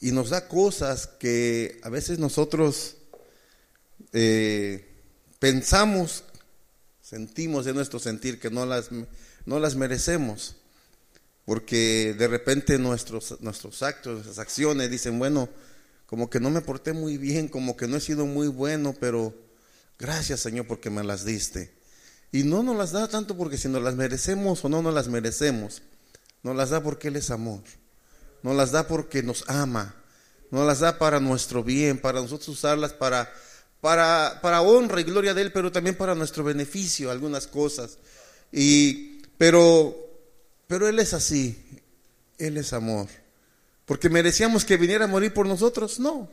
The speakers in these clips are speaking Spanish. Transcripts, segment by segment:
y nos da cosas que a veces nosotros eh, pensamos, sentimos en nuestro sentir que no las, no las merecemos, porque de repente nuestros, nuestros actos, nuestras acciones dicen, bueno, como que no me porté muy bien, como que no he sido muy bueno, pero gracias Señor porque me las diste. Y no nos las da tanto porque si nos las merecemos o no nos las merecemos, nos las da porque Él es amor, nos las da porque nos ama, nos las da para nuestro bien, para nosotros usarlas para, para, para honra y gloria de Él, pero también para nuestro beneficio, algunas cosas. Y, pero, pero Él es así, Él es amor. Porque merecíamos que viniera a morir por nosotros, no.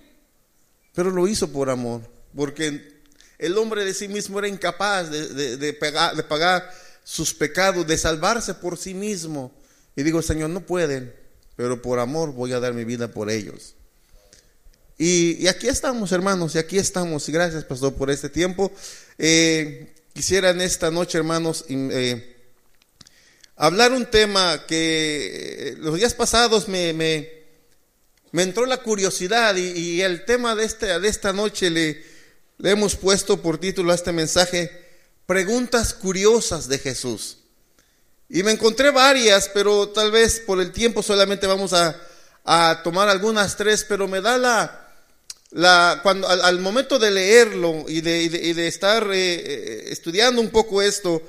Pero lo hizo por amor, porque el hombre de sí mismo era incapaz de, de, pagar sus pecados, de salvarse por sí mismo. Y digo, Señor, no pueden, pero por amor voy a dar mi vida por ellos. Y, aquí estamos, hermanos, y aquí estamos. Gracias, pastor, por este tiempo. Eh, quisiera en esta noche, hermanos, eh, hablar un tema que eh, los días pasados me, me entró la curiosidad y, el tema de, este, de esta noche le, le hemos puesto por título a este mensaje, Preguntas curiosas de Jesús. Y me encontré varias, pero tal vez por el tiempo solamente vamos a, tomar algunas tres, pero me da la, la cuando al, momento de leerlo y de, estar eh, eh, estudiando un poco esto,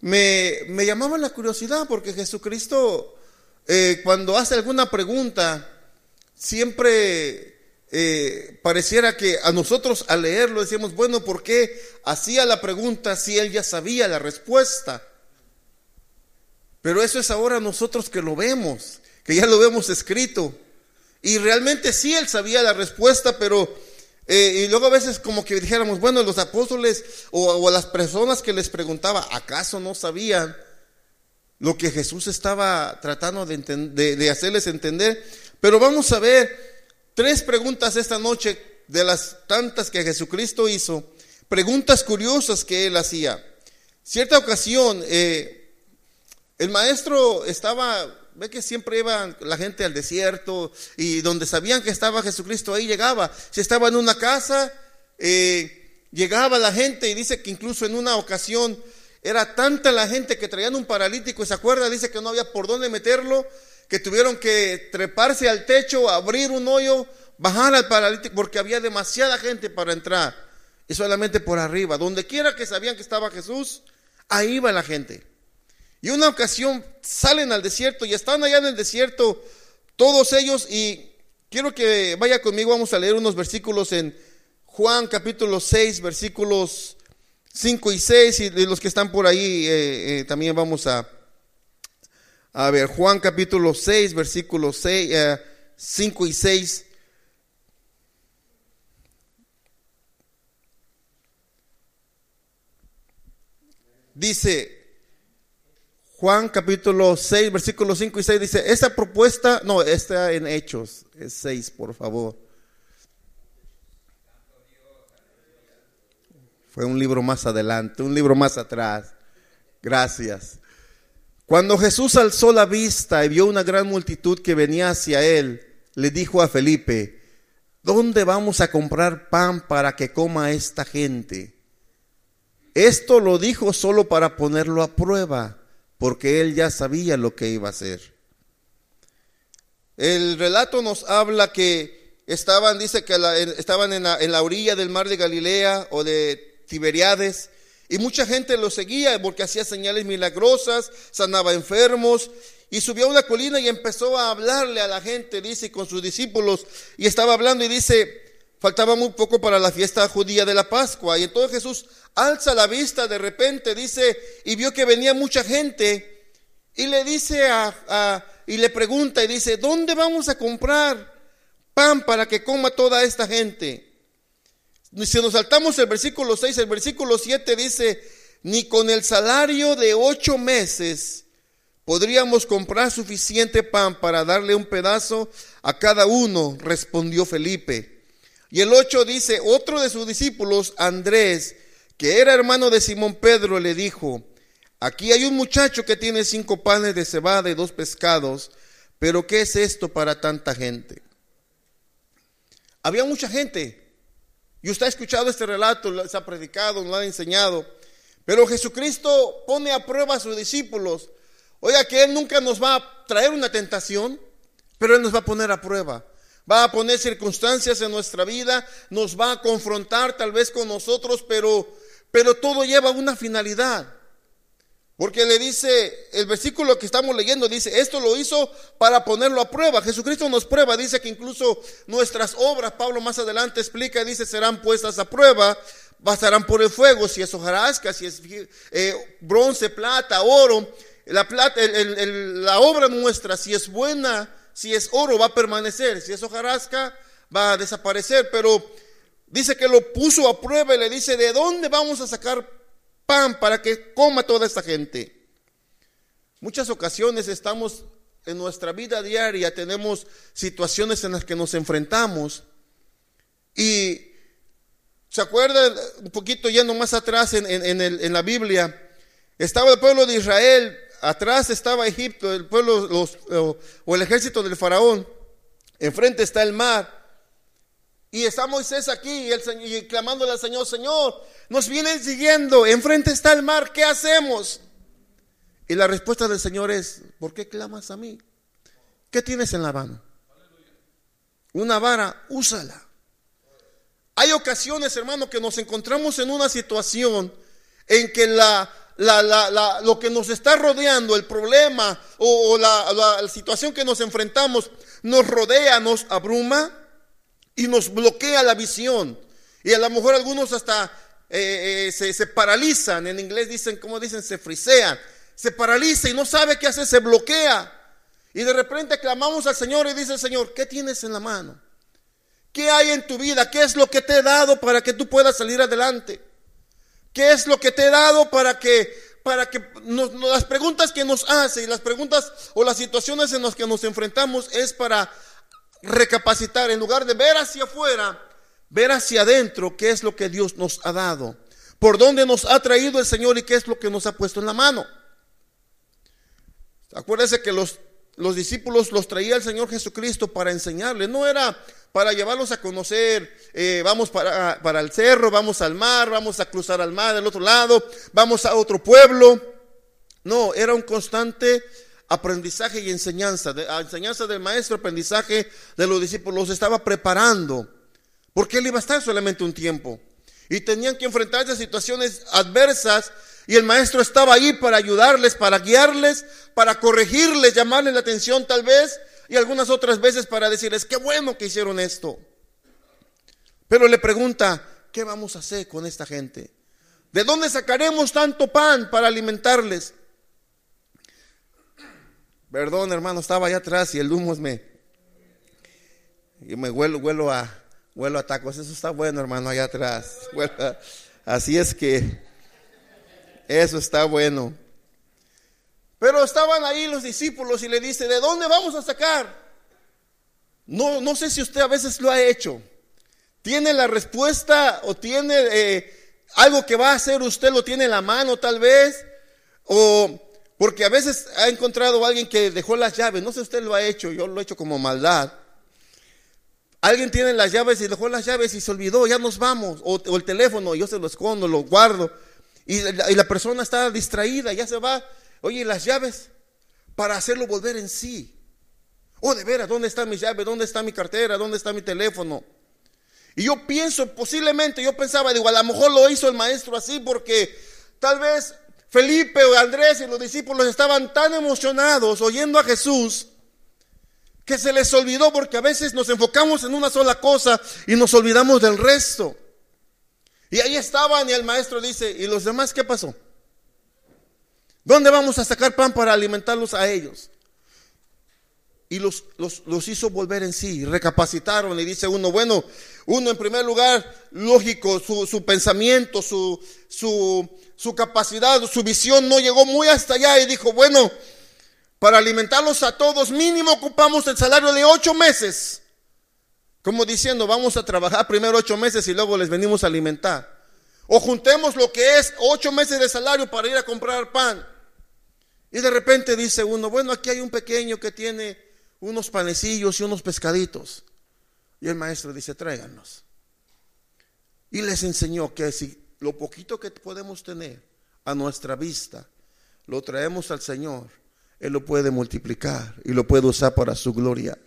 me, me, llamaba la curiosidad porque Jesucristo eh, cuando hace alguna pregunta, siempre eh, pareciera que a nosotros al leerlo decíamos, bueno, ¿por qué hacía la pregunta si él ya sabía la respuesta? Pero eso es ahora nosotros que lo vemos, que ya lo vemos escrito. Y realmente sí él sabía la respuesta, pero... Eh, y luego a veces como que dijéramos, bueno, los apóstoles o, a las personas que les preguntaba, ¿acaso no sabían lo que Jesús estaba tratando de, hacerles entender? Pero vamos a ver tres preguntas esta noche de las tantas que Jesucristo hizo, preguntas curiosas que él hacía. Cierta ocasión, eh, el maestro estaba, ve que siempre iba la gente al desierto y donde sabían que estaba Jesucristo, ahí llegaba. Si estaba en una casa, eh, llegaba la gente y dice que incluso en una ocasión era tanta la gente que traían un paralítico y se acuerda, dice que no había por dónde meterlo, que tuvieron que treparse al techo, abrir un hoyo, bajar al paralítico, porque había demasiada gente para entrar. Y solamente por arriba, donde quiera que sabían que estaba Jesús, ahí va la gente. Y una ocasión salen al desierto y están allá en el desierto todos ellos y quiero que vaya conmigo, vamos a leer unos versículos en Juan capítulo 6, versículos 5 y 6 y los que están por ahí eh, eh, también vamos a, a ver, Juan capítulo 6, versículos 6, 5 y 6. Dice Juan capítulo 6, versículos 5 y 6, dice, esta propuesta, no, está en Hechos, es 6, por favor. Fue un libro más adelante, un libro más atrás. Gracias. Cuando Jesús alzó la vista y vio una gran multitud que venía hacia él, le dijo a Felipe, ¿dónde vamos a comprar pan para que coma esta gente? Esto lo dijo solo para ponerlo a prueba, porque él ya sabía lo que iba a hacer. El relato nos habla que estaban, dice que estaban en la, en la orilla del mar de Galilea o de Tiberiades, y mucha gente lo seguía porque hacía señales milagrosas, sanaba enfermos y subió a una colina y empezó a hablarle a la gente, dice, con sus discípulos. Y estaba hablando y dice, faltaba muy poco para la fiesta judía de la Pascua. Y entonces Jesús alza la vista de repente, dice, y vio que venía mucha gente. Y le dice a, y le pregunta y dice, ¿dónde vamos a comprar pan para que coma toda esta gente? Si nos saltamos el versículo 6, el versículo 7 dice, ni con el salario de ocho meses podríamos comprar suficiente pan para darle un pedazo a cada uno, respondió Felipe. Y el 8 dice, otro de sus discípulos, Andrés, que era hermano de Simón Pedro, le dijo, aquí hay un muchacho que tiene cinco panes de cebada y dos pescados, pero ¿qué es esto para tanta gente? Había mucha gente. Y usted ha escuchado este relato, se ha predicado, lo ha enseñado. Pero Jesucristo pone a prueba a sus discípulos. Oiga, que Él nunca nos va a traer una tentación, pero Él nos va a poner a prueba. Va a poner circunstancias en nuestra vida, nos va a confrontar tal vez con nosotros, pero, pero todo lleva una finalidad. Porque le dice, el versículo que estamos leyendo dice, esto lo hizo para ponerlo a prueba. Jesucristo nos prueba, dice que incluso nuestras obras, Pablo más adelante explica, dice, serán puestas a prueba, bastarán por el fuego, si es hojarasca, si es eh, bronce, plata, oro. La, plata, la obra nuestra, si es buena, si es oro, va a permanecer, si es hojarasca, va a desaparecer. Pero dice que lo puso a prueba y le dice, ¿de dónde vamos a sacar pan para que coma toda esta gente. Muchas ocasiones estamos en nuestra vida diaria, tenemos situaciones en las que nos enfrentamos. Y se acuerdan un poquito yendo más atrás en, en, la Biblia, estaba el pueblo de Israel, atrás estaba Egipto, el pueblo o el ejército del faraón, enfrente está el mar. Y está Moisés aquí y, el, y clamándole al Señor, Señor, nos vienen siguiendo, enfrente está el mar, ¿qué hacemos? Y la respuesta del Señor es, ¿por qué clamas a mí? ¿Qué tienes en la mano? Una vara, úsala. Hay ocasiones, hermano, que nos encontramos en una situación en que la, lo que nos está rodeando, el problema o, la situación que nos enfrentamos, nos rodea, nos abruma y nos bloquea la visión. Y a lo mejor algunos hasta eh, eh, se, paralizan, en inglés dicen, como dicen, se frisean, se paraliza y no sabe qué hacer, se bloquea. Y de repente clamamos al Señor y dice Señor, ¿qué tienes en la mano? ¿Qué hay en tu vida? ¿Qué es lo que te he dado para que tú puedas salir adelante? ¿Qué es lo que te he dado para que para que las preguntas que nos hace y las preguntas o las situaciones en las que nos enfrentamos es para recapacitar, en lugar de ver hacia afuera, ver hacia adentro qué es lo que Dios nos ha dado, por dónde nos ha traído el Señor y qué es lo que nos ha puesto en la mano. Acuérdense que los, los discípulos los traía el Señor Jesucristo para enseñarles, no era para llevarlos a conocer, eh, vamos para, para el cerro, vamos al mar, vamos a cruzar al mar del otro lado, vamos a otro pueblo. No, era un constante aprendizaje y enseñanza, de, enseñanza del maestro, aprendizaje de los discípulos, los estaba preparando, porque él iba a estar solamente un tiempo. Y tenían que enfrentarse a situaciones adversas y el maestro estaba ahí para ayudarles, para guiarles, para corregirles, llamarles la atención tal vez, y algunas otras veces para decirles, qué bueno que hicieron esto. Pero le pregunta, ¿qué vamos a hacer con esta gente? ¿De dónde sacaremos tanto pan para alimentarles? Perdón, hermano, estaba allá atrás y el humo me. Y me huelo, huelo a, huelo a tacos. Eso está bueno, hermano, allá atrás. así es que eso está bueno. Pero estaban ahí los discípulos y le dice, ¿de dónde vamos a sacar? No, no sé si usted a veces lo ha hecho. ¿Tiene la respuesta o tiene eh, algo que va a hacer usted, lo tiene en la mano tal vez? O porque a veces ha encontrado a alguien que dejó las llaves, no sé si usted lo ha hecho, yo lo he hecho como maldad. Alguien tiene las llaves y dejó las llaves y se olvidó, ya nos vamos. O, el teléfono, yo se lo escondo, lo guardo. Y la, persona está distraída, ya se va. Oye, las llaves para hacerlo volver en sí. Oh, de veras, ¿dónde está mi llave? ¿Dónde está mi cartera? ¿Dónde está mi teléfono? Y yo pienso, posiblemente, yo pensaba, digo, a lo mejor lo hizo el maestro así porque tal vez Felipe o Andrés y los discípulos estaban tan emocionados oyendo a Jesús que se les olvidó porque a veces nos enfocamos en una sola cosa y nos olvidamos del resto. Y ahí estaban y el maestro dice, ¿y los demás qué pasó? ¿Dónde vamos a sacar pan para alimentarlos a ellos? y los, los, hizo volver en sí, recapacitaron y dice uno, bueno, uno en primer lugar, lógico, su, su pensamiento, su, su, su, capacidad, su visión no llegó muy hasta allá y dijo, bueno, para alimentarlos a todos mínimo ocupamos el salario de ocho meses, como diciendo, vamos a trabajar primero ocho meses y luego les venimos a alimentar. O juntemos lo que es ocho meses de salario para ir a comprar pan. Y de repente dice uno, bueno, aquí hay un pequeño que tiene unos panecillos y unos pescaditos. Y el maestro dice, tráiganlos. Y les enseñó que si lo poquito que podemos tener a nuestra vista, lo traemos al Señor, Él lo puede multiplicar y lo puede usar para su gloria.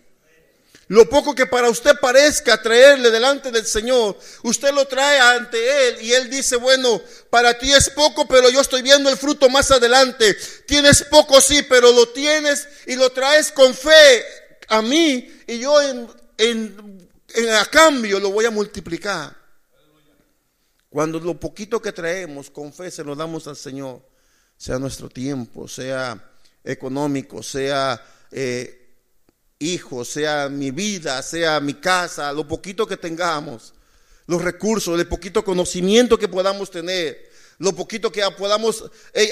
Lo poco que para usted parezca traerle delante del Señor, usted lo trae ante Él y Él dice, bueno, para ti es poco, pero yo estoy viendo el fruto más adelante. Tienes poco, sí, pero lo tienes y lo traes con fe a mí y yo en, a cambio lo voy a multiplicar. Cuando lo poquito que traemos con fe se lo damos al Señor, sea nuestro tiempo, sea económico, sea... Eh, hijos, sea mi vida, sea mi casa, lo poquito que tengamos, los recursos, el poquito conocimiento que podamos tener, lo poquito que podamos, eh,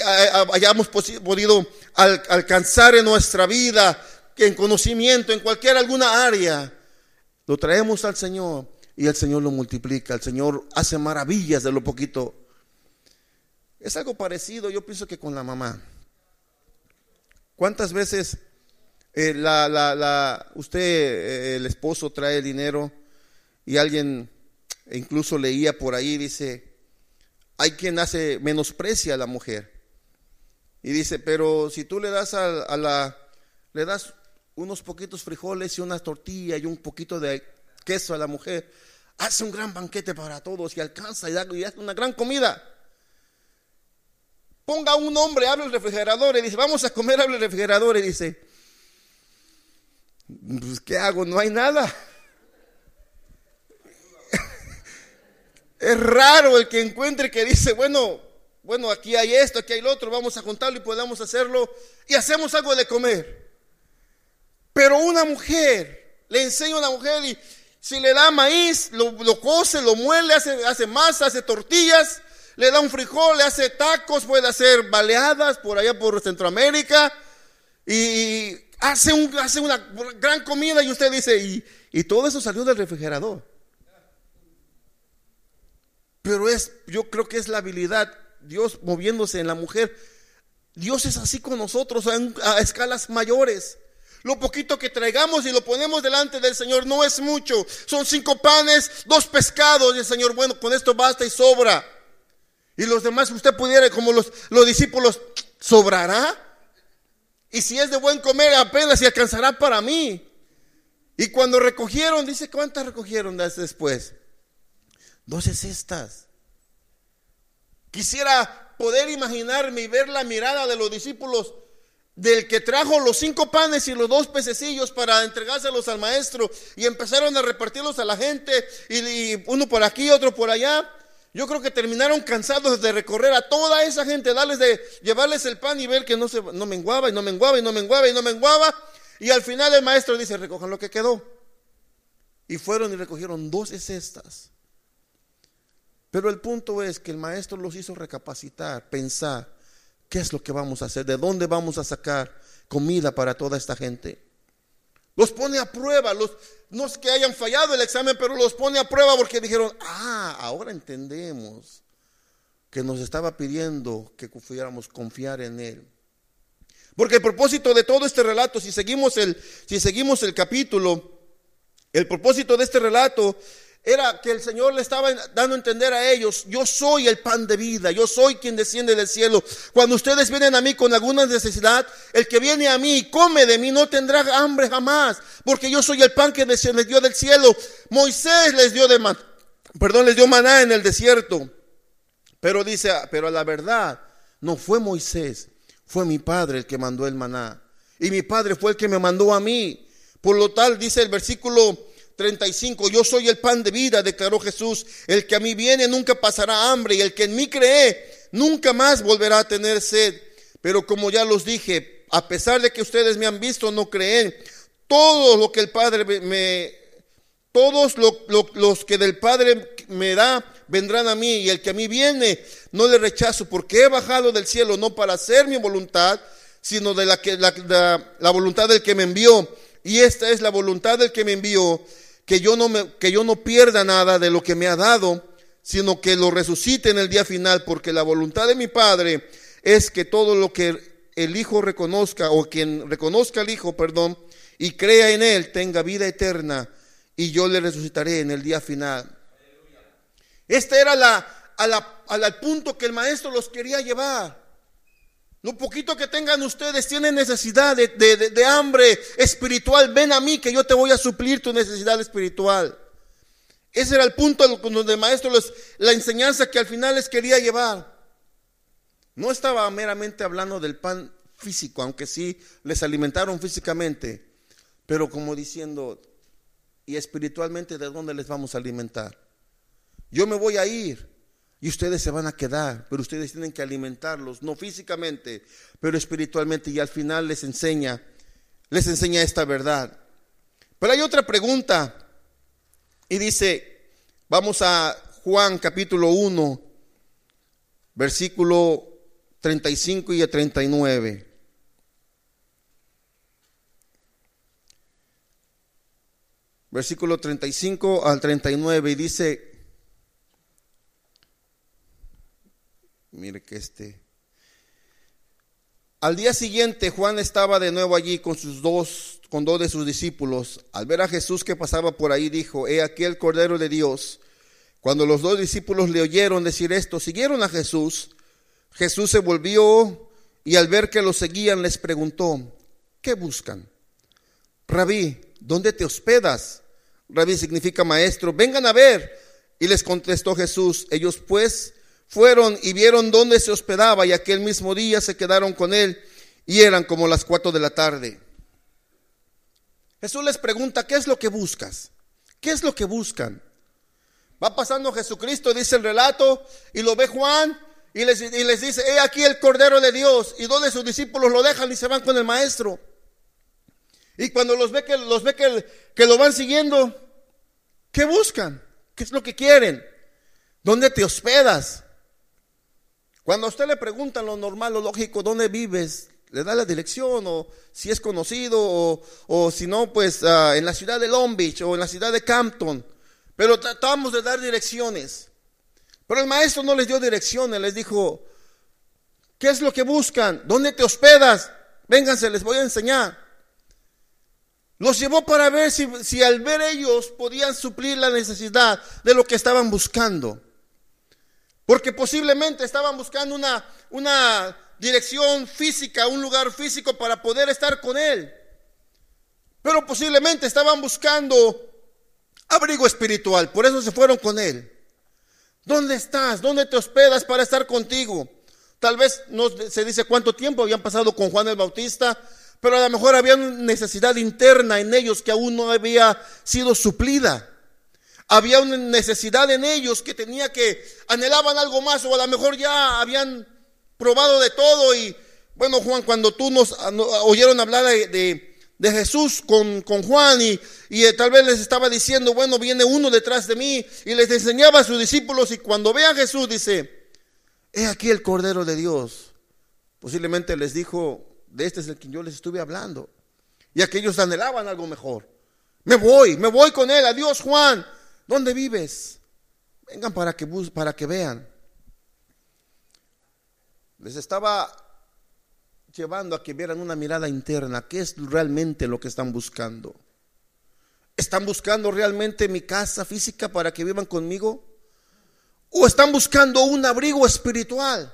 hayamos podido alcanzar en nuestra vida, en conocimiento, en cualquier alguna área, lo traemos al Señor y el Señor lo multiplica, el Señor hace maravillas de lo poquito. Es algo parecido, yo pienso que con la mamá. ¿Cuántas veces eh, la, la, la, usted, eh, el esposo, trae dinero y alguien incluso leía por ahí, dice, hay quien hace, menosprecia a la mujer. Y dice, pero si tú le das a, la, le das unos poquitos frijoles y una tortilla y un poquito de queso a la mujer, hace un gran banquete para todos y alcanza y, da, y hace una gran comida. Ponga un hombre, abre el refrigerador y dice, vamos a comer, abre el refrigerador y dice, pues ¿qué hago? No hay nada. Es raro el que encuentre que dice, bueno, bueno, aquí hay esto, aquí hay lo otro, vamos a juntarlo y podamos hacerlo y hacemos algo de comer. Pero una mujer, le enseña a una mujer y si le da maíz, lo, lo cose, lo muele, hace, hace masa, hace tortillas, le da un frijol, le hace tacos, puede hacer baleadas por allá por Centroamérica y hace, un, hace una gran comida y usted dice, y, y todo eso salió del refrigerador. Pero es, yo creo que es la habilidad, Dios moviéndose en la mujer. Dios es así con nosotros a, escalas mayores. Lo poquito que traigamos y lo ponemos delante del Señor no es mucho. Son cinco panes, dos pescados. Y el Señor, bueno, con esto basta y sobra. Y los demás usted pudiera, como los, los discípulos, ¿sobrará? Y si es de buen comer, apenas se alcanzará para mí. Y cuando recogieron, dice, ¿cuántas recogieron después? Doce cestas. Quisiera poder imaginarme y ver la mirada de los discípulos del que trajo los cinco panes y los dos pececillos para entregárselos al maestro y empezaron a repartirlos a la gente y, uno por aquí, otro por allá. Yo creo que terminaron cansados de recorrer a toda esa gente, darles de llevarles el pan y ver que no se no menguaba y no menguaba y no menguaba y no menguaba. Y al final el maestro dice, recojan lo que quedó. Y fueron y recogieron doce cestas. Pero el punto es que el maestro los hizo recapacitar, pensar, ¿qué es lo que vamos a hacer? ¿De dónde vamos a sacar comida para toda esta gente? Los pone a prueba, los, no es que hayan fallado el examen, pero los pone a prueba porque dijeron, ah, ahora entendemos que nos estaba pidiendo que pudiéramos confiar en Él. Porque el propósito de todo este relato, si seguimos el, si seguimos el capítulo, el propósito de este relato era que el Señor le estaba dando a entender a ellos, yo soy el pan de vida, yo soy quien desciende del cielo. Cuando ustedes vienen a mí con alguna necesidad, el que viene a mí y come de mí no tendrá hambre jamás, porque yo soy el pan que les del cielo. Moisés les dio de perdón, les dio maná en el desierto. Pero dice, pero la verdad, no fue Moisés, fue mi padre el que mandó el maná. Y mi padre fue el que me mandó a mí. Por lo tal, dice el versículo 35, yo soy el pan de vida, declaró Jesús. El que a mí viene nunca pasará hambre y el que en mí cree nunca más volverá a tener sed. Pero como ya los dije, a pesar de que ustedes me han visto, no creen. Todo lo que el Padre me, todos los que del Padre me da, vendrán a mí. Y el que a mí viene, no le rechazo, porque he bajado del cielo no para hacer mi voluntad, sino de la, que, la, la voluntad del que me envió. Y esta es la voluntad del que me envió, que yo no, me, que yo no pierda nada de lo que me ha dado, sino que lo resucite en el día final, porque la voluntad de mi Padre es que todo lo que el Hijo reconozca, o quien reconozca al Hijo, perdón, y crea en Él, tenga vida eterna, y yo le resucitaré en el día final. Este era la, al punto que el maestro los quería llevar. Lo poquito que tengan ustedes tienen necesidad de, de, hambre espiritual. Ven a mí que yo te voy a suplir tu necesidad espiritual. Ese era el punto donde el maestro les, la enseñanza que al final les quería llevar. No estaba meramente hablando del pan físico, aunque sí les alimentaron físicamente, pero como diciendo, ¿y espiritualmente de dónde les vamos a alimentar? Yo me voy a ir, y ustedes se van a quedar, pero ustedes tienen que alimentarlos, no físicamente, pero espiritualmente. Y al final les enseña, les enseña esta verdad. Pero hay otra pregunta. Y dice, vamos a Juan capítulo 1, versículo 35 y 39. Versículo 35 al 39 y dice, Mire que este. Al día siguiente Juan estaba de nuevo allí con sus dos, con dos de sus discípulos. Al ver a Jesús que pasaba por ahí, dijo, he aquí el Cordero de Dios. Cuando los dos discípulos le oyeron decir esto, siguieron a Jesús. Jesús se volvió y al ver que lo seguían les preguntó, ¿qué buscan? Rabí, ¿dónde te hospedas? Rabí significa maestro, vengan a ver. Y les contestó Jesús, ellos pues fueron y vieron dónde se hospedaba y aquel mismo día se quedaron con él y eran como las cuatro de la tarde. Jesús les pregunta, ¿qué es lo que buscas? ¿Qué es lo que buscan? Va pasando Jesucristo, dice el relato, y lo ve Juan y les, dice, he aquí el Cordero de Dios, y donde sus discípulos lo dejan y se van con el maestro. Y cuando los ve que, los ve que, que lo van siguiendo, ¿qué buscan? ¿Qué es lo que quieren? ¿Dónde te hospedas? Cuando a usted le preguntan lo normal, lo lógico, ¿dónde vives? Le da la dirección o si es conocido o, si no, pues ah, en la ciudad de Long Beach o en la ciudad de Campton. Pero tratamos de dar direcciones. Pero el maestro no les dio direcciones, les dijo, ¿qué es lo que buscan? ¿Dónde te hospedas? Vénganse, les voy a enseñar. Los llevó para ver si, si al ver ellos podían suplir la necesidad de lo que estaban buscando. Porque posiblemente estaban buscando una, una dirección física, un lugar físico para poder estar con Él. Pero posiblemente estaban buscando abrigo espiritual, por eso se fueron con Él. ¿Dónde estás? ¿Dónde te hospedas para estar contigo? Tal vez no se dice cuánto tiempo habían pasado con Juan el Bautista, pero a lo mejor había una necesidad interna en ellos que aún no había sido suplida había una necesidad en ellos que tenía que, anhelaban algo más o a lo mejor ya habían probado de todo y bueno Juan, cuando tú nos oyeron hablar de, Jesús con, Juan y, y, eh, tal vez les estaba diciendo, bueno, viene uno detrás de mí y les enseñaba a sus discípulos y cuando vean a Jesús dice, he aquí el Cordero de Dios. Posiblemente les dijo, de este es el que yo les estuve hablando. Y aquellos anhelaban algo mejor. Me voy, me voy con él, adiós Juan. ¿Dónde vives? Vengan para que, para que vean. Les estaba llevando a que vieran una mirada interna. ¿Qué es realmente lo que están buscando? ¿Están buscando realmente mi casa física para que vivan conmigo? ¿O están buscando un abrigo espiritual?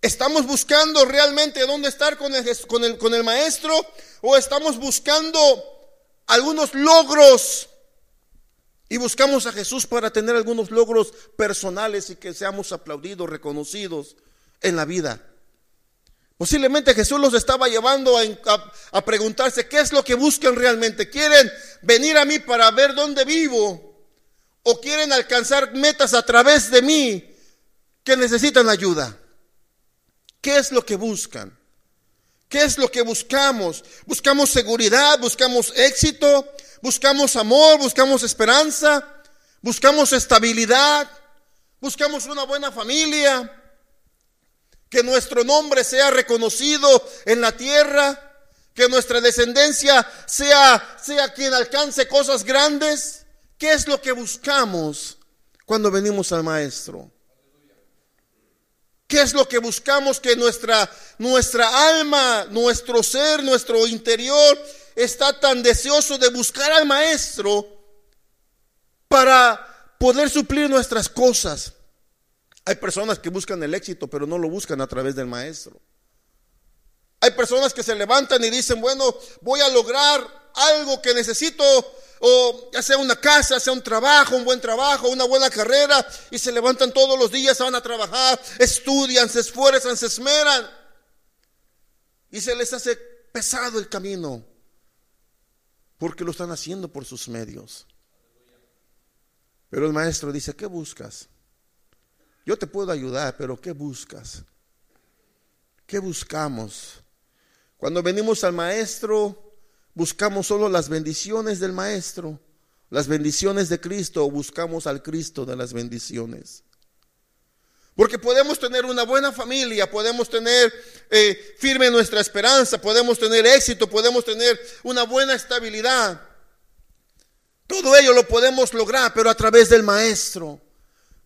¿Estamos buscando realmente dónde estar con el, con el, con el maestro? ¿O estamos buscando algunos logros y buscamos a Jesús para tener algunos logros personales y que seamos aplaudidos, reconocidos en la vida. Posiblemente Jesús los estaba llevando a, preguntarse qué es lo que buscan realmente. ¿Quieren venir a mí para ver dónde vivo? ¿O quieren alcanzar metas a través de mí que necesitan ayuda? ¿Qué es lo que buscan? ¿Qué es lo que buscamos? ¿Buscamos seguridad? ¿Buscamos éxito? buscamos amor, buscamos esperanza, buscamos estabilidad, buscamos una buena familia, que nuestro nombre sea reconocido en la tierra, que nuestra descendencia sea, sea quien alcance cosas grandes. ¿Qué es lo que buscamos cuando venimos al Maestro? ¿Qué es lo que buscamos? Que nuestra, nuestra alma, nuestro ser, nuestro interior está tan deseoso de buscar al maestro para poder suplir nuestras cosas. Hay personas que buscan el éxito, pero no lo buscan a través del maestro. Hay personas que se levantan y dicen, bueno, voy a lograr algo que necesito, o ya sea una casa, sea un trabajo, un buen trabajo, una buena carrera, y se levantan todos los días, van a trabajar, estudian, se esfuerzan, se esmeran, y se les hace pesado el camino, porque lo están haciendo por sus medios. Pero el maestro dice, ¿qué buscas? Yo te puedo ayudar, pero ¿qué buscas? ¿Qué buscamos? Cuando venimos al maestro, buscamos solo las bendiciones del maestro, las bendiciones de Cristo, o buscamos al Cristo de las bendiciones. Porque podemos tener una buena familia, podemos tener eh, firme nuestra esperanza, podemos tener éxito, podemos tener una buena estabilidad. Todo ello lo podemos lograr, pero a través del Maestro.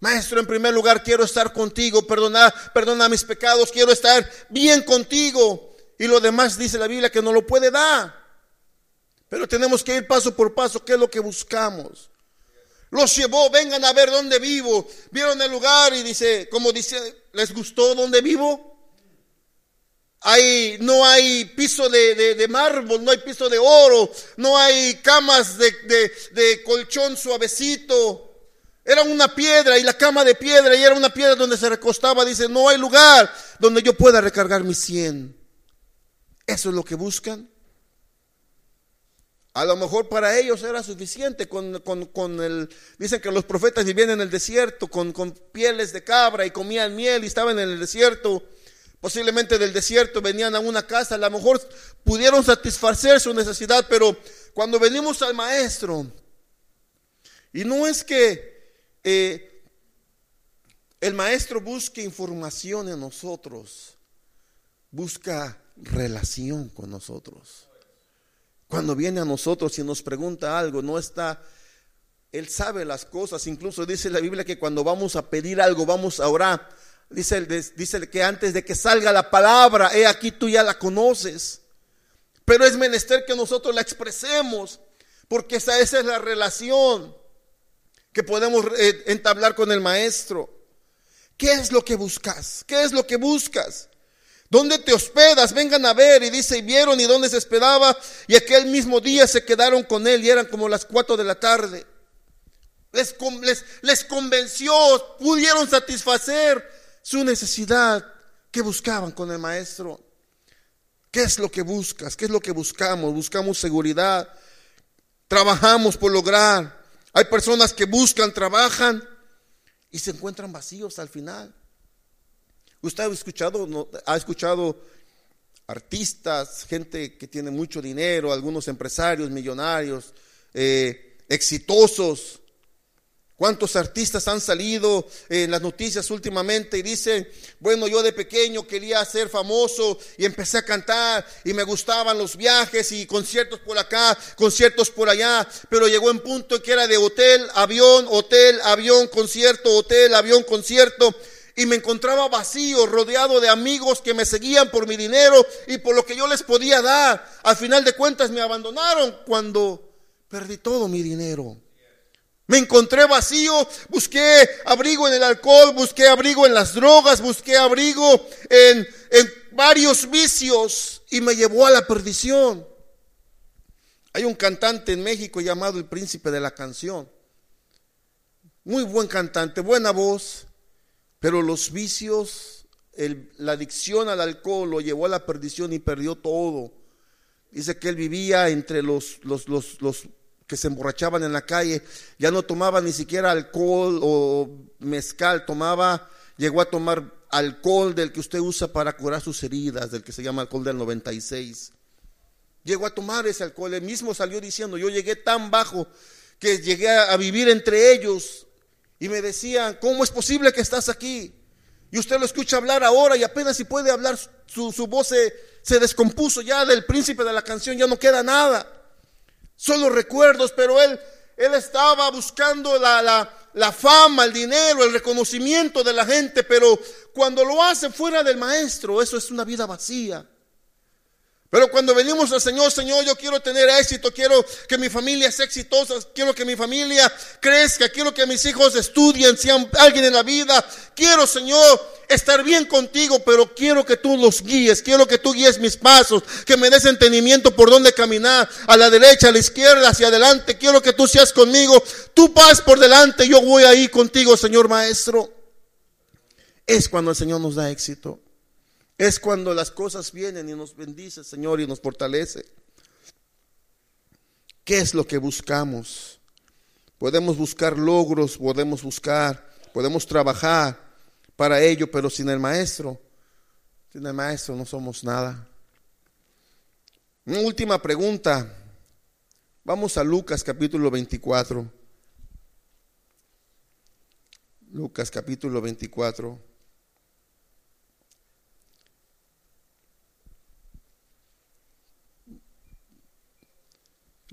Maestro, en primer lugar quiero estar contigo, perdona, perdona mis pecados, quiero estar bien contigo. Y lo demás dice la Biblia que no lo puede dar. Pero tenemos que ir paso por paso, ¿qué es lo que buscamos? Los llevó, vengan a ver dónde vivo. Vieron el lugar y dice, como dice, ¿les gustó dónde vivo? Hay, no hay piso de, de, mármol, no hay piso de oro, no hay camas de, de colchón suavecito. Era una piedra y la cama de piedra y era una piedra donde se recostaba. Dice, no hay lugar donde yo pueda recargar mi cien. Eso es lo que buscan. A lo mejor para ellos era suficiente con, con, el... Dicen que los profetas vivían en el desierto con, con pieles de cabra y comían miel y estaban en el desierto. Posiblemente del desierto venían a una casa. A lo mejor pudieron satisfacer su necesidad, pero cuando venimos al maestro, y no es que eh, el maestro busca información en nosotros, busca relación con nosotros. Cuando viene a nosotros y nos pregunta algo, no está, Él sabe las cosas, incluso dice la Biblia que cuando vamos a pedir algo, vamos a orar, dice, dice que antes de que salga la palabra, he aquí tú ya la conoces, pero es menester que nosotros la expresemos, porque esa, esa es la relación que podemos eh, entablar con el maestro. ¿Qué es lo que buscas? ¿Qué es lo que buscas? ¿Dónde te hospedas? Vengan a ver. Y dice, y vieron y dónde se hospedaba. Y aquel mismo día se quedaron con él y eran como las cuatro de la tarde. Les, convenció, pudieron satisfacer su necesidad que buscaban con el maestro. ¿Qué es lo que buscas? ¿Qué es lo que buscamos? Buscamos seguridad. Trabajamos por lograr hay personas que buscan, trabajan y se encuentran vacíos al final. Usted ha escuchado, ha escuchado artistas, gente que tiene mucho dinero, algunos empresarios, millonarios, eh, exitosos, ¿Cuántos artistas han salido en las noticias últimamente y dicen, bueno, yo de pequeño quería ser famoso y empecé a cantar y me gustaban los viajes y conciertos por acá, conciertos por allá, pero llegó un punto que era de hotel, avión, hotel, avión, concierto, hotel, avión, concierto y me encontraba vacío, rodeado de amigos que me seguían por mi dinero y por lo que yo les podía dar. Al final de cuentas me abandonaron cuando perdí todo mi dinero. Me encontré vacío, busqué abrigo en el alcohol, busqué abrigo en las drogas, busqué abrigo en, varios vicios y me llevó a la perdición. Hay un cantante en México llamado el príncipe de la canción. Muy buen cantante, buena voz, pero los vicios, la adicción al alcohol lo llevó a la perdición y perdió todo. Dice que él vivía entre los, los, los, los que se emborrachaban en la calle, ya no tomaba ni siquiera alcohol o mezcal, tomaba, llegó a tomar alcohol del que usted usa para curar sus heridas, del que se llama alcohol del 96. Llegó a tomar ese alcohol, él mismo salió diciendo, yo llegué tan bajo que llegué a, vivir entre ellos y me decían, ¿cómo es posible que estás aquí? Y usted lo escucha hablar ahora y apenas si puede hablar, su, voz se, se descompuso ya del príncipe de la canción, ya no queda nada. Solo recuerdos, pero él, él estaba buscando la, la, la fama, el dinero, el reconocimiento de la gente, pero cuando lo hace fuera del maestro, eso es una vida vacía. Pero cuando venimos al Señor, Señor, yo quiero tener éxito, quiero que mi familia sea exitosa, quiero que mi familia crezca, quiero que mis hijos estudien, sean alguien en la vida. Quiero, Señor, estar bien contigo, pero quiero que tú los guíes, quiero que tú guíes mis pasos, que me des entendimiento por dónde caminar, a la derecha, a la izquierda, hacia adelante. Quiero que tú seas conmigo, tú vas por delante, yo voy ahí contigo, Señor Maestro. Es cuando el Señor nos da éxito. Es cuando las cosas vienen y nos bendice, Señor, y nos fortalece. ¿Qué es lo que buscamos? Podemos buscar logros, podemos buscar, podemos trabajar para ello, pero sin el maestro, sin el maestro no somos nada. Una última pregunta. Vamos a Lucas capítulo 24. Lucas capítulo 24.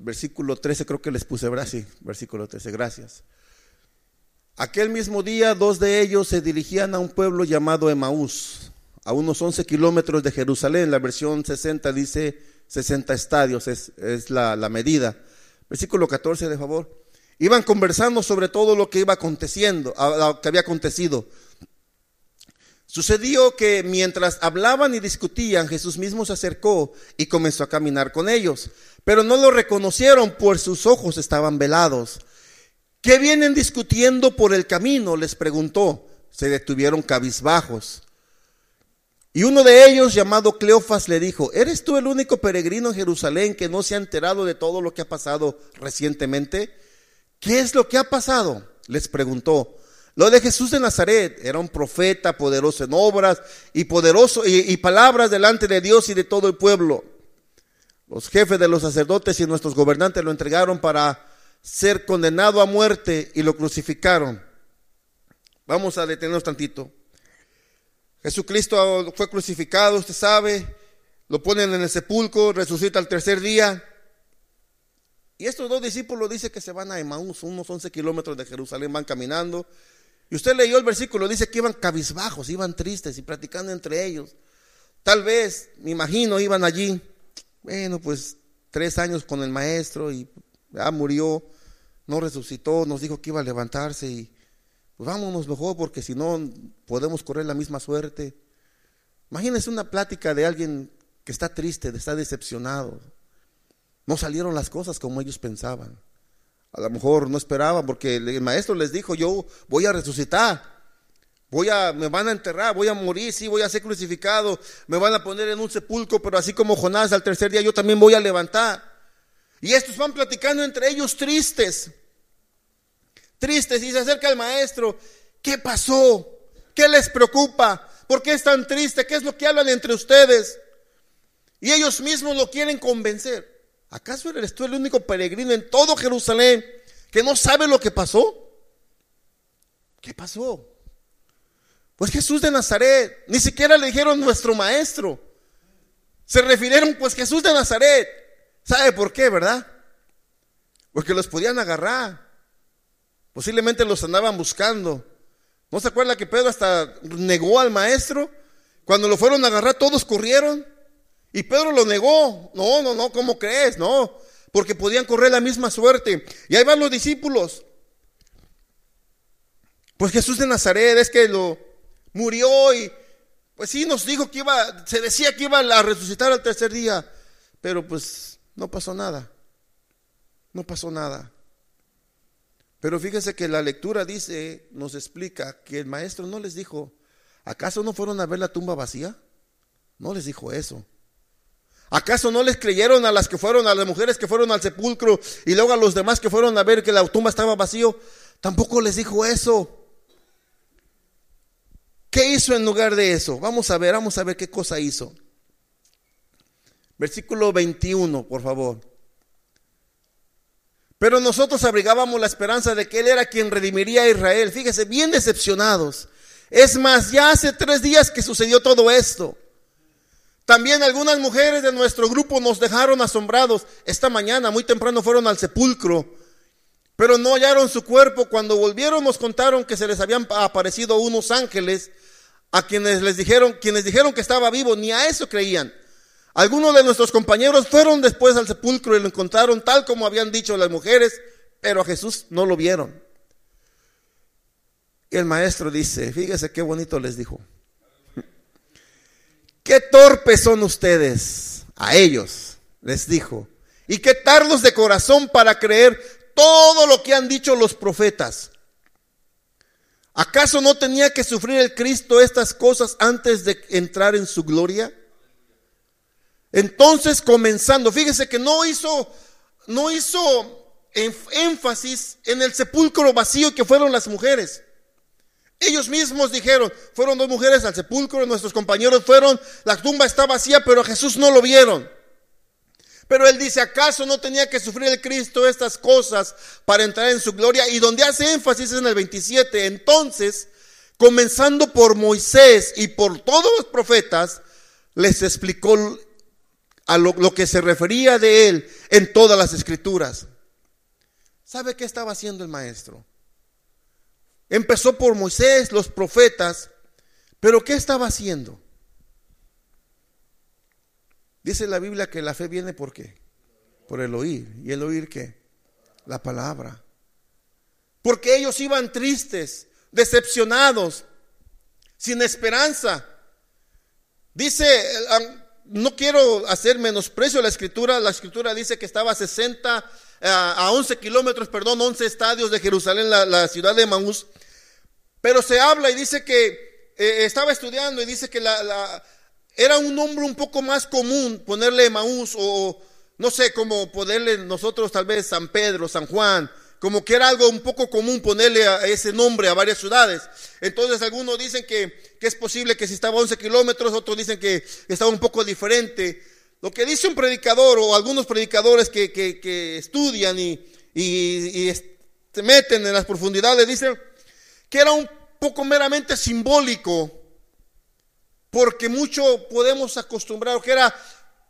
Versículo 13, creo que les puse Brasil. Versículo 13, gracias. Aquel mismo día, dos de ellos se dirigían a un pueblo llamado Emaús, a unos 11 kilómetros de Jerusalén. La versión 60 dice 60 estadios, es, la, la medida. Versículo 14, de favor. Iban conversando sobre todo lo que iba aconteciendo, lo que había acontecido. Sucedió que mientras hablaban y discutían, Jesús mismo se acercó y comenzó a caminar con ellos, pero no lo reconocieron, pues sus ojos estaban velados. ¿Qué vienen discutiendo por el camino? les preguntó. Se detuvieron cabizbajos. Y uno de ellos, llamado Cleofas, le dijo, ¿eres tú el único peregrino en Jerusalén que no se ha enterado de todo lo que ha pasado recientemente? ¿Qué es lo que ha pasado? les preguntó. Lo de Jesús de Nazaret era un profeta poderoso en obras y poderoso y, palabras delante de Dios y de todo el pueblo. Los jefes de los sacerdotes y nuestros gobernantes lo entregaron para ser condenado a muerte y lo crucificaron. Vamos a detenernos tantito. Jesucristo fue crucificado, usted sabe, lo ponen en el sepulcro, resucita al tercer día. Y estos dos discípulos dicen que se van a Emaús, unos 11 kilómetros de Jerusalén, van caminando. Y usted leyó el versículo, dice que iban cabizbajos, iban tristes y platicando entre ellos. Tal vez, me imagino, iban allí, bueno, pues tres años con el maestro y ya murió, no resucitó, nos dijo que iba a levantarse y pues vámonos mejor porque si no podemos correr la misma suerte. Imagínense una plática de alguien que está triste, está decepcionado. No salieron las cosas como ellos pensaban. A lo mejor no esperaban porque el maestro les dijo, yo voy a resucitar. Voy a, me van a enterrar, voy a morir, sí, voy a ser crucificado, me van a poner en un sepulcro, pero así como Jonás al tercer día yo también voy a levantar. Y estos van platicando entre ellos tristes, tristes, y se acerca el maestro, ¿qué pasó? ¿Qué les preocupa? ¿Por qué están tristes? ¿Qué es lo que hablan entre ustedes? Y ellos mismos lo quieren convencer. ¿Acaso eres tú el único peregrino en todo Jerusalén que no sabe lo que pasó? ¿Qué pasó? Pues Jesús de Nazaret, ni siquiera le dijeron nuestro maestro. Se refirieron pues Jesús de Nazaret. ¿Sabe por qué, verdad? Porque los podían agarrar. Posiblemente los andaban buscando. ¿No se acuerda que Pedro hasta negó al maestro? Cuando lo fueron a agarrar, todos corrieron. Y Pedro lo negó. No, no, no, ¿cómo crees? No, porque podían correr la misma suerte. Y ahí van los discípulos. Pues Jesús de Nazaret es que lo murió y pues sí nos dijo que iba, se decía que iba a resucitar al tercer día, pero pues no pasó nada. No pasó nada. Pero fíjese que la lectura dice, nos explica que el maestro no les dijo, ¿acaso no fueron a ver la tumba vacía? No les dijo eso. ¿Acaso no les creyeron a las que fueron, a las mujeres que fueron al sepulcro y luego a los demás que fueron a ver que la tumba estaba vacío? Tampoco les dijo eso. ¿Qué hizo en lugar de eso? Vamos a ver, vamos a ver qué cosa hizo. Versículo 21, por favor. Pero nosotros abrigábamos la esperanza de que Él era quien redimiría a Israel. Fíjese, bien decepcionados. Es más, ya hace tres días que sucedió todo esto. También algunas mujeres de nuestro grupo nos dejaron asombrados. Esta mañana, muy temprano, fueron al sepulcro, pero no hallaron su cuerpo. Cuando volvieron nos contaron que se les habían aparecido unos ángeles a quienes les dijeron, quienes dijeron que estaba vivo, ni a eso creían. Algunos de nuestros compañeros fueron después al sepulcro y lo encontraron tal como habían dicho las mujeres, pero a Jesús no lo vieron. Y el maestro dice, fíjese qué bonito les dijo. Qué torpes son ustedes, a ellos les dijo, y qué tardos de corazón para creer todo lo que han dicho los profetas. ¿Acaso no tenía que sufrir el Cristo estas cosas antes de entrar en su gloria? Entonces, comenzando, fíjese que no hizo, no hizo énfasis en el sepulcro vacío que fueron las mujeres. Ellos mismos dijeron, fueron dos mujeres al sepulcro, nuestros compañeros fueron, la tumba está vacía, pero a Jesús no lo vieron. Pero él dice, ¿acaso no tenía que sufrir el Cristo estas cosas para entrar en su gloria? Y donde hace énfasis es en el 27. Entonces, comenzando por Moisés y por todos los profetas, les explicó a lo, lo que se refería de él en todas las escrituras. ¿Sabe qué estaba haciendo el maestro? Empezó por Moisés, los profetas, pero ¿qué estaba haciendo? Dice la Biblia que la fe viene por qué? Por el oír. ¿Y el oír qué? La palabra. Porque ellos iban tristes, decepcionados, sin esperanza. Dice, no quiero hacer menosprecio a la escritura, la escritura dice que estaba a 60, a 11 kilómetros, perdón, 11 estadios de Jerusalén, la, ciudad de Maús. Pero se habla y dice que eh, estaba estudiando y dice que la, era un nombre un poco más común ponerle Maús o no sé, como ponerle nosotros tal vez San Pedro, San Juan, como que era algo un poco común ponerle a ese nombre a varias ciudades. Entonces algunos dicen que, es posible que si estaba a 11 kilómetros, otros dicen que estaba un poco diferente. Lo que dice un predicador o algunos predicadores que, estudian y, y se meten en las profundidades, dicen que era un poco meramente simbólico porque mucho podemos acostumbrar, que era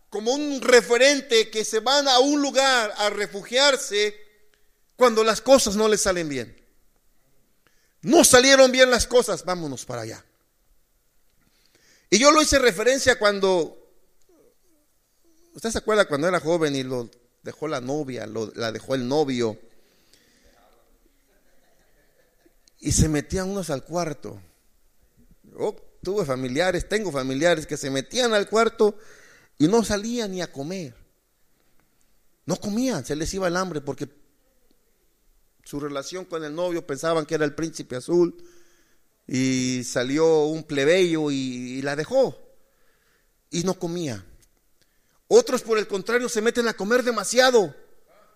como un referente que se van a un lugar a refugiarse cuando las cosas no les salen bien. No salieron bien las cosas, vámonos para allá. Y yo lo hice referencia cuando, ¿usted se acuerda cuando era joven y lo dejó la novia, lo, la dejó el novio? Y se metían unos al cuarto. Oh, tuve familiares, tengo familiares que se metían al cuarto y no salían ni a comer. No comían, se les iba el hambre porque su relación con el novio pensaban que era el príncipe azul y salió un plebeyo y, la dejó y no comía. Otros por el contrario se meten a comer demasiado,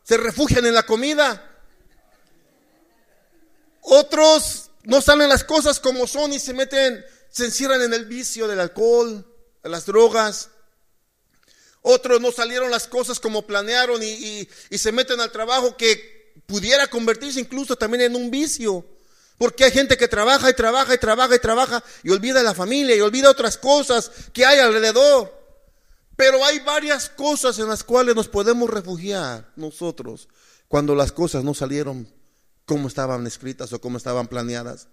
se refugian en la comida. Otros no salen las cosas como son y se meten se encierran en el vicio del alcohol, de las drogas. Otros no salieron las cosas como planearon y, se meten al trabajo que pudiera convertirse incluso también en un vicio. Porque hay gente que trabaja y trabaja y trabaja y trabaja y olvida la familia y olvida otras cosas que hay alrededor. Pero hay varias cosas en las cuales nos podemos refugiar nosotros cuando las cosas no salieron como estaban escritas o como estaban planeadas.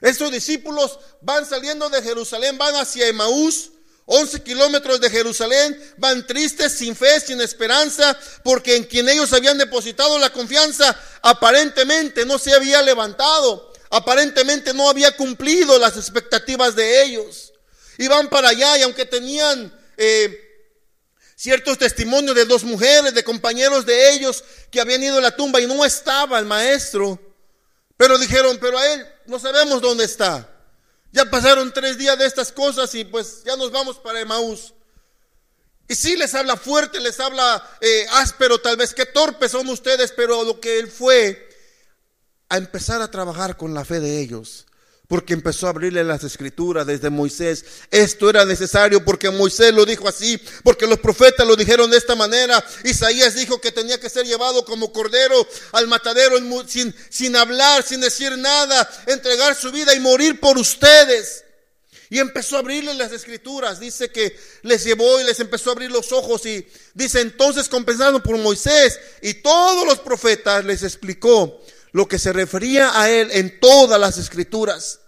Estos discípulos van saliendo de Jerusalén, van hacia Emaús, 11 kilómetros de Jerusalén, van tristes, sin fe, sin esperanza, porque en quien ellos habían depositado la confianza aparentemente no se había levantado, aparentemente no había cumplido las expectativas de ellos. Y van para allá y aunque tenían eh, ciertos testimonios de dos mujeres, de compañeros de ellos que habían ido a la tumba y no estaba el maestro, pero dijeron, pero a él no sabemos dónde está. Ya pasaron tres días de estas cosas y pues ya nos vamos para Emaús. Y sí les habla fuerte, les habla eh, áspero, tal vez qué torpes son ustedes, pero lo que él fue a empezar a trabajar con la fe de ellos porque empezó a abrirle las escrituras desde Moisés. Esto era necesario porque Moisés lo dijo así, porque los profetas lo dijeron de esta manera. Isaías dijo que tenía que ser llevado como cordero al matadero sin, sin hablar, sin decir nada, entregar su vida y morir por ustedes. Y empezó a abrirle las escrituras. Dice que les llevó y les empezó a abrir los ojos. Y dice entonces, compensado por Moisés y todos los profetas, les explicó lo que se refería a él en todas las escrituras.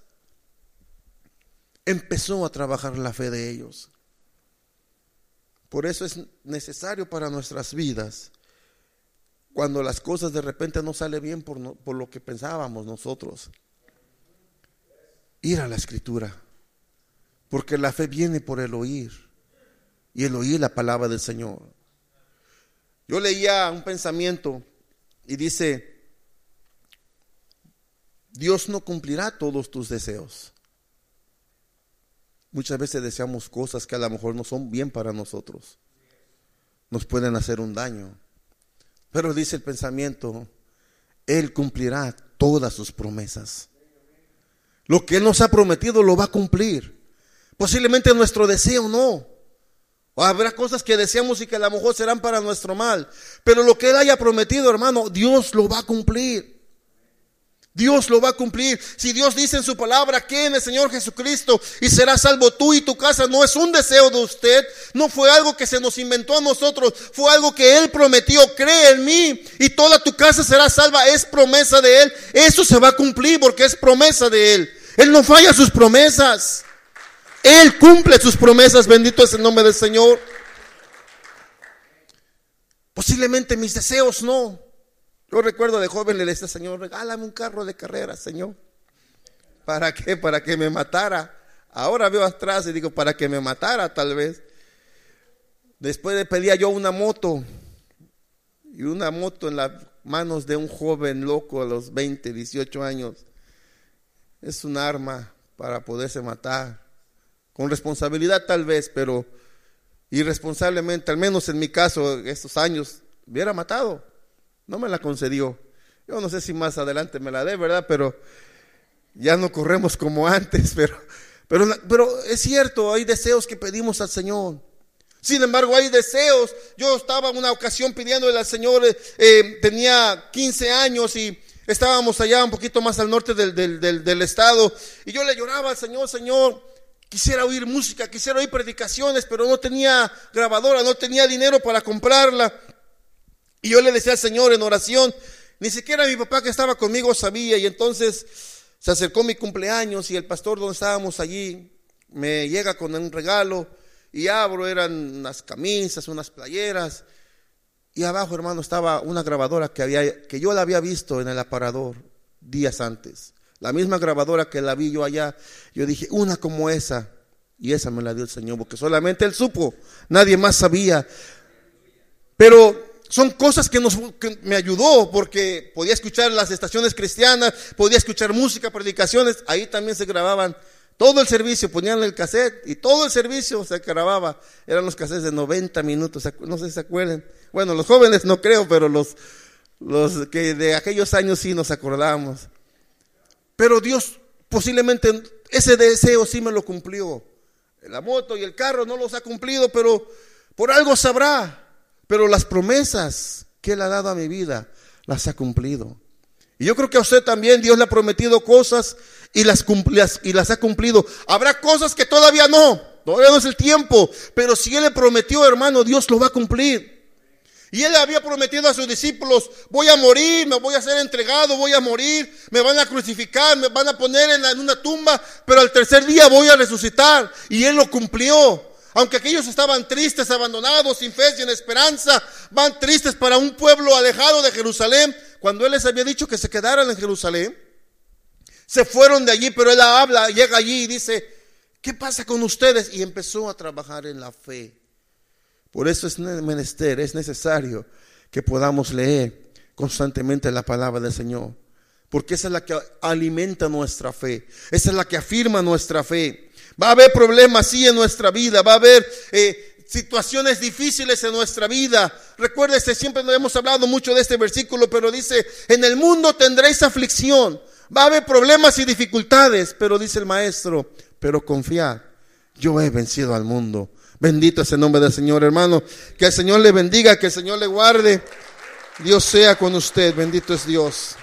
Empezó a trabajar la fe de ellos. Por eso es necesario para nuestras vidas, cuando las cosas de repente no salen bien por, por lo que pensábamos nosotros, ir a la escritura, porque la fe viene por el oír y el oír la palabra del Señor. Yo leía un pensamiento y dice, Dios no cumplirá todos tus deseos. Muchas veces deseamos cosas que a lo mejor no son bien para nosotros. Nos pueden hacer un daño. Pero dice el pensamiento, Él cumplirá todas sus promesas. Lo que Él nos ha prometido lo va a cumplir. Posiblemente nuestro deseo no. Habrá cosas que deseamos y que a lo mejor serán para nuestro mal. Pero lo que Él haya prometido, hermano, Dios lo va a cumplir. Dios lo va a cumplir. Si Dios dice en su palabra que en el Señor Jesucristo y será salvo tú y tu casa, no es un deseo de usted, no fue algo que se nos inventó a nosotros, fue algo que Él prometió, cree en mí y toda tu casa será salva, es promesa de Él. Eso se va a cumplir porque es promesa de Él. Él no falla sus promesas. Él cumple sus promesas, bendito es el nombre del Señor. Posiblemente mis deseos no. Yo recuerdo de joven le decía, Señor, regálame un carro de carrera, Señor. ¿Para qué? Para que me matara. Ahora veo atrás y digo, para que me matara tal vez. Después le pedía yo una moto. Y una moto en las manos de un joven loco a los 20, 18 años. Es un arma para poderse matar. Con responsabilidad tal vez, pero irresponsablemente, al menos en mi caso, estos años, hubiera matado no me la concedió. Yo no sé si más adelante me la dé, ¿verdad? Pero ya no corremos como antes, pero, pero, pero es cierto, hay deseos que pedimos al Señor. Sin embargo, hay deseos. Yo estaba en una ocasión pidiéndole al Señor, eh, tenía 15 años y estábamos allá un poquito más al norte del, del, del, estado. Y yo le lloraba al Señor, Señor, quisiera oír música, quisiera oír predicaciones, pero no tenía grabadora, no tenía dinero para comprarla. Y yo le decía al Señor en oración, ni siquiera mi papá que estaba conmigo sabía. Y entonces se acercó mi cumpleaños y el pastor donde estábamos allí me llega con un regalo y abro, eran unas camisas, unas playeras. Y abajo, hermano, estaba una grabadora que, había, que yo la había visto en el aparador días antes. La misma grabadora que la vi yo allá. Yo dije, una como esa. Y esa me la dio el Señor, porque solamente Él supo. Nadie más sabía. Pero son cosas que, nos, me ayudó porque podía escuchar las estaciones cristianas, podía escuchar música, predicaciones, ahí también se grababan todo el servicio, ponían el cassette y todo el servicio se grababa. Eran los cassettes de 90 minutos, no sé si se acuerdan. Bueno, los jóvenes no creo, pero los, los que de aquellos años sí nos acordamos. Pero Dios posiblemente ese deseo sí me lo cumplió. La moto y el carro no los ha cumplido, pero por algo sabrá. Pero las promesas que Él ha dado a mi vida, las ha cumplido. Y yo creo que a usted también Dios le ha prometido cosas y las, y las ha cumplido. Habrá cosas que todavía no, todavía no es el tiempo. Pero si Él le prometió, hermano, Dios lo va a cumplir. Y él había prometido a sus discípulos, voy a morir, me voy a ser entregado, voy a morir, me van a crucificar, me van a poner en, en, una tumba, pero al tercer día voy a resucitar. Y él lo cumplió. Aunque aquellos estaban tristes, abandonados, sin fe, sin esperanza, van tristes para un pueblo alejado de Jerusalén, cuando Él les había dicho que se quedaran en Jerusalén, se fueron de allí, pero Él habla, llega allí y dice, ¿qué pasa con ustedes? Y empezó a trabajar en la fe. Por eso es menester, es necesario que podamos leer constantemente la palabra del Señor. Porque esa es la que alimenta nuestra fe. Esa es la que afirma nuestra fe. Va a haber problemas, sí, en nuestra vida. Va a haber eh, situaciones difíciles en nuestra vida. Recuérdese, siempre hemos hablado mucho de este versículo, pero dice, en el mundo tendréis aflicción. Va a haber problemas y dificultades, pero dice el maestro, pero confiad, yo he vencido al mundo. Bendito es el nombre del Señor, hermano. Que el Señor le bendiga, que el Señor le guarde. Dios sea con usted. Bendito es Dios.